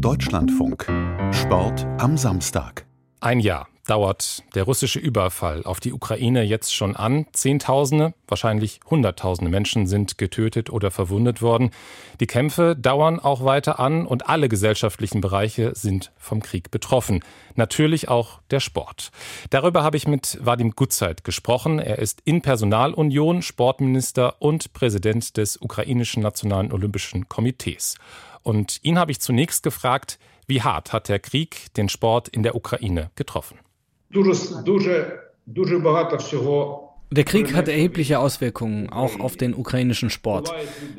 Deutschlandfunk. Sport am Samstag. Ein Jahr dauert der russische Überfall auf die Ukraine jetzt schon an. Zehntausende, wahrscheinlich Hunderttausende Menschen sind getötet oder verwundet worden. Die Kämpfe dauern auch weiter an und alle gesellschaftlichen Bereiche sind vom Krieg betroffen. Natürlich auch der Sport. Darüber habe ich mit Vadim Gutzeit gesprochen. Er ist in Personalunion, Sportminister und Präsident des ukrainischen Nationalen Olympischen Komitees. Und ihn habe ich zunächst gefragt, wie hart hat der Krieg den Sport in der Ukraine getroffen? Der Krieg hat erhebliche Auswirkungen auch auf den ukrainischen Sport.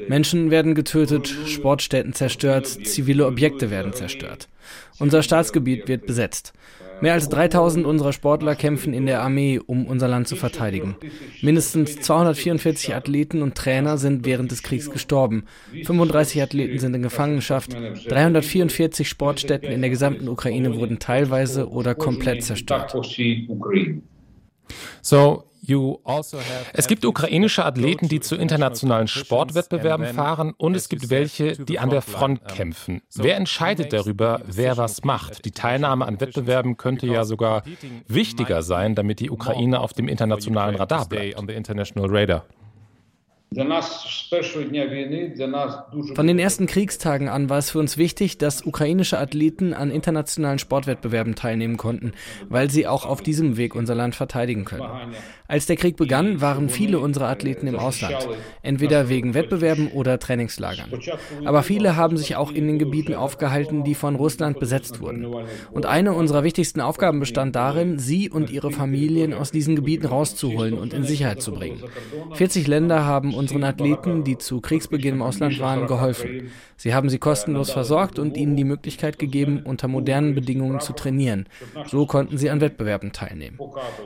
Menschen werden getötet, Sportstätten zerstört, zivile Objekte werden zerstört. Unser Staatsgebiet wird besetzt. Mehr als 3000 unserer Sportler kämpfen in der Armee, um unser Land zu verteidigen. Mindestens 244 Athleten und Trainer sind während des Kriegs gestorben. 35 Athleten sind in Gefangenschaft. 344 Sportstätten in der gesamten Ukraine wurden teilweise oder komplett zerstört. So, also es gibt ukrainische Athleten, die zu internationalen Sportwettbewerben fahren und es gibt welche, die an der Front kämpfen. Wer entscheidet darüber, wer was macht? Die Teilnahme an Wettbewerben könnte ja sogar wichtiger sein, damit die Ukraine auf dem internationalen Radar bleibt. Von den ersten Kriegstagen an war es für uns wichtig, dass ukrainische Athleten an internationalen Sportwettbewerben teilnehmen konnten, weil sie auch auf diesem Weg unser Land verteidigen können. Als der Krieg begann, waren viele unserer Athleten im Ausland, entweder wegen Wettbewerben oder Trainingslagern. Aber viele haben sich auch in den Gebieten aufgehalten, die von Russland besetzt wurden. Und eine unserer wichtigsten Aufgaben bestand darin, sie und ihre Familien aus diesen Gebieten rauszuholen und in Sicherheit zu bringen. 40 Länder haben unseren Athleten, die zu Kriegsbeginn im Ausland waren, geholfen. Sie haben sie kostenlos versorgt und ihnen die Möglichkeit gegeben, unter modernen Bedingungen zu trainieren. So konnten sie an Wettbewerben teilnehmen.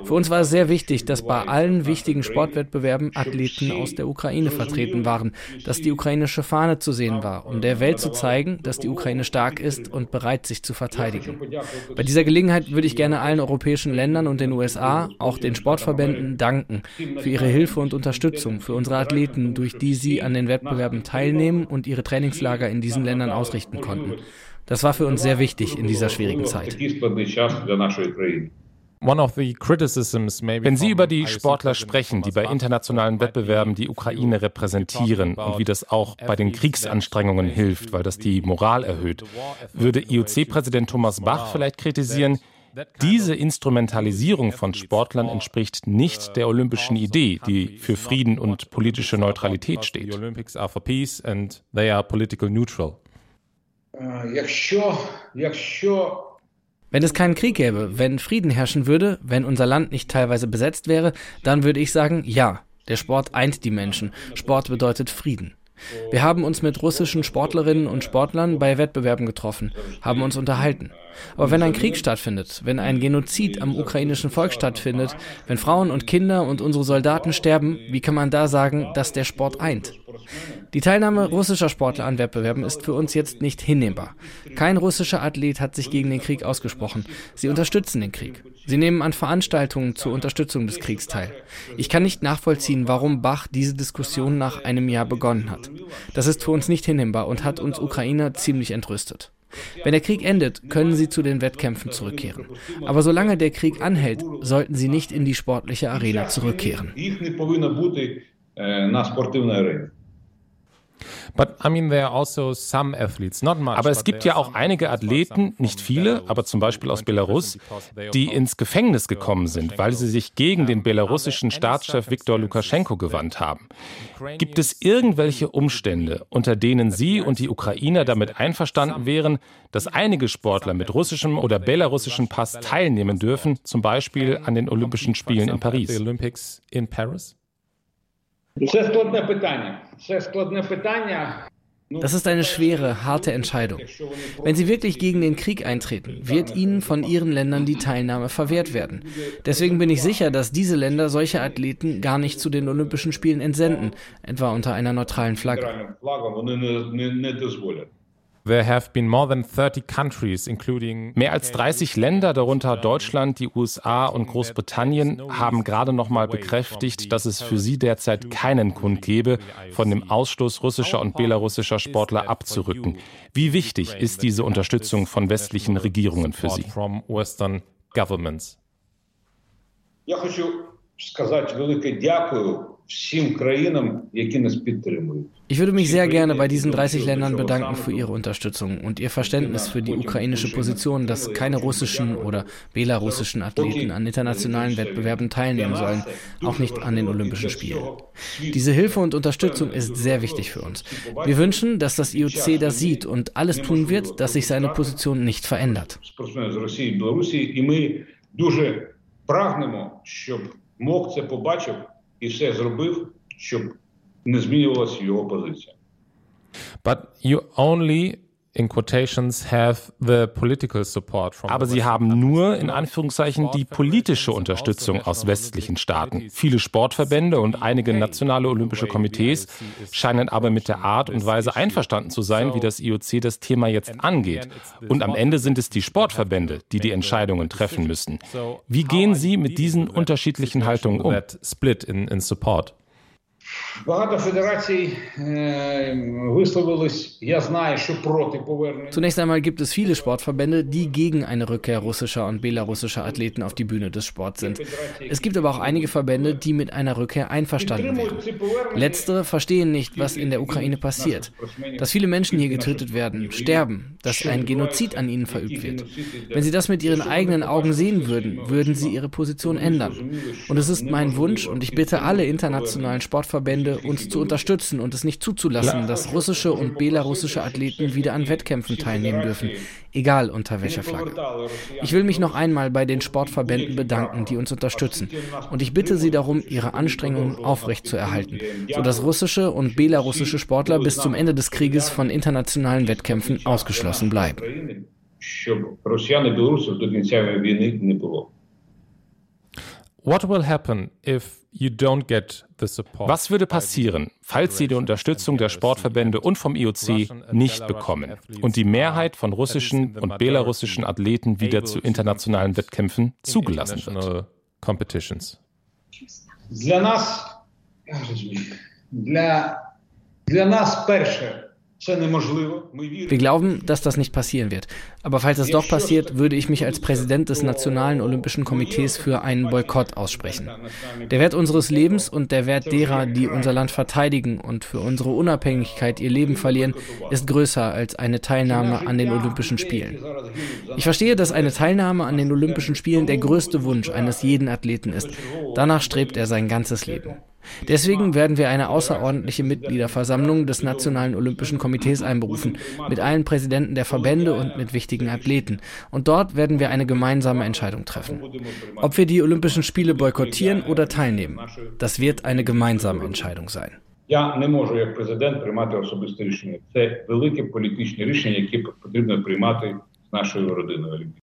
Für uns war es sehr wichtig, dass bei allen wichtigen Sportwettbewerben Athleten aus der Ukraine vertreten waren, dass die ukrainische Fahne zu sehen war, um der Welt zu zeigen, dass die Ukraine stark ist und bereit, sich zu verteidigen. Bei dieser Gelegenheit würde ich gerne allen europäischen Ländern und den USA, auch den Sportverbänden, danken für ihre Hilfe und Unterstützung für unsere Athleten Athleten, durch die sie an den Wettbewerben teilnehmen und ihhren Trainingslager in diesen Ländern ausrichten konnten. Das war für uns sehr wichtig in dieser schwierigen Zeit. Wenn Sie über die Sportler sprechen, die bei internationalen Wettbewerben die Ukraine repräsentieren und wie das auch bei den Kriegsanstrengungen hilft, weil das die Moral erhöht, würde IOC-Präsident Thomas Bach vielleicht kritisieren, diese Instrumentalisierung von Sportlern entspricht nicht der olympischen Idee, die für Frieden und politische Neutralität steht. Wenn es keinen Krieg gäbe, wenn Frieden herrschen würde, wenn unser Land nicht teilweise besetzt wäre, dann würde ich sagen, ja, der Sport eint die Menschen. Sport bedeutet Frieden. Wir haben uns mit russischen Sportlerinnen und Sportlern bei Wettbewerben getroffen, haben uns unterhalten. Aber wenn ein Krieg stattfindet, wenn ein Genozid am ukrainischen Volk stattfindet, wenn Frauen und Kinder und unsere Soldaten sterben, wie kann man da sagen, dass der Sport eint? Die Teilnahme russischer Sportler an Wettbewerben ist für uns jetzt nicht hinnehmbar. Kein russischer Athlet hat sich gegen den Krieg ausgesprochen. Sie unterstützen den Krieg. Sie nehmen an Veranstaltungen zur Unterstützung des Kriegs teil. Ich kann nicht nachvollziehen, warum Bach diese Diskussion nach einem Jahr begonnen hat. Das ist für uns nicht hinnehmbar und hat uns Ukrainer ziemlich entrüstet. Wenn der Krieg endet, können sie zu den Wettkämpfen zurückkehren. Aber solange der Krieg anhält, sollten sie nicht in die sportliche Arena zurückkehren. Also aber es gibt ja auch einige Athleten, nicht viele, aber zum Beispiel aus Belarus, die ins Gefängnis gekommen sind, weil sie sich gegen den belarussischen Staatschef Viktor Lukaschenko gewandt haben. Gibt es irgendwelche Umstände, unter denen Sie und die Ukrainer damit einverstanden wären, dass einige Sportler mit russischem oder belarussischem Pass teilnehmen dürfen, zum Beispiel an den Olympischen Spielen in Paris? Das ist eine schwere, harte Entscheidung. Wenn Sie wirklich gegen den Krieg eintreten, wird Ihnen von Ihren Ländern die Teilnahme verwehrt werden. Deswegen bin ich sicher, dass diese Länder solche Athleten gar nicht zu den Olympischen Spielen entsenden, etwa unter einer neutralen Flagge. Mehr als 30 Länder, darunter Deutschland, die USA und Großbritannien, haben gerade noch mal bekräftigt, dass es für sie derzeit keinen Grund gebe, von dem Ausschluss russischer und belarussischer Sportler abzurücken. Wie wichtig ist diese Unterstützung von westlichen Regierungen für Sie? Я хочу сказати велике дякую ich würde mich sehr gerne bei diesen 30 Ländern bedanken für ihre Unterstützung und ihr Verständnis für die ukrainische Position, dass keine russischen oder belarussischen Athleten an internationalen Wettbewerben teilnehmen sollen, auch nicht an den Olympischen Spielen. Diese Hilfe und Unterstützung ist sehr wichtig für uns. Wir wünschen, dass das IOC das sieht und alles tun wird, dass sich seine Position nicht verändert. Дуже прагнемо, щоб МОК це побачив і все зробив, щоб не змінювалася його позиція. But you only in quotations have the political support from Aber sie haben nur in Anführungszeichen die politische Unterstützung aus westlichen Staaten. Viele Sportverbände und einige nationale olympische Komitees scheinen aber mit der Art und Weise einverstanden zu sein, wie das IOC das Thema jetzt angeht. Und am Ende sind es die Sportverbände, die die Entscheidungen treffen müssen. Wie gehen Sie mit diesen unterschiedlichen Haltungen um? Split in, in support. Zunächst einmal gibt es viele Sportverbände, die gegen eine Rückkehr russischer und belarussischer Athleten auf die Bühne des Sports sind. Es gibt aber auch einige Verbände, die mit einer Rückkehr einverstanden wären. Letztere verstehen nicht, was in der Ukraine passiert. Dass viele Menschen hier getötet werden, sterben, dass ein Genozid an ihnen verübt wird. Wenn sie das mit ihren eigenen Augen sehen würden, würden sie ihre Position ändern. Und es ist mein Wunsch und ich bitte alle internationalen Sportverbände, Verbände, uns zu unterstützen und es nicht zuzulassen, dass russische und belarussische Athleten wieder an Wettkämpfen teilnehmen dürfen, egal unter welcher Flagge. Ich will mich noch einmal bei den Sportverbänden bedanken, die uns unterstützen. Und ich bitte sie darum, ihre Anstrengungen aufrechtzuerhalten, sodass russische und belarussische Sportler bis zum Ende des Krieges von internationalen Wettkämpfen ausgeschlossen bleiben. Щоб росіян і білорусів до кінця війни не було. What will happen if you don't get the support? Was würde passieren, falls Sie die Unterstützung der Sportverbände und vom IOC nicht bekommen und die Mehrheit von russischen und belarussischen Athleten wieder zu internationalen Wettkämpfen zugelassen wird? Competitions. Для нас, для, для нас перше wir glauben, dass das nicht passieren wird. Aber falls es doch passiert, würde ich mich als Präsident des Nationalen Olympischen Komitees für einen Boykott aussprechen. Der Wert unseres Lebens und der Wert derer, die unser Land verteidigen und für unsere Unabhängigkeit ihr Leben verlieren, ist größer als eine Teilnahme an den Olympischen Spielen. Ich verstehe, dass eine Teilnahme an den Olympischen Spielen der größte Wunsch eines jeden Athleten ist. Danach strebt er sein ganzes Leben. Deswegen werden wir eine außerordentliche Mitgliederversammlung des Nationalen Olympischen Komitees einberufen, mit allen Präsidenten der Verbände und mit wichtigen Athleten. Und dort werden wir eine gemeinsame Entscheidung treffen. Ob wir die Olympischen Spiele boykottieren oder teilnehmen, das wird eine gemeinsame Entscheidung sein. Я не можу як президент приймати особисте рішення. Це велике політичне рішення, яке потрібно приймати з нашою родиною.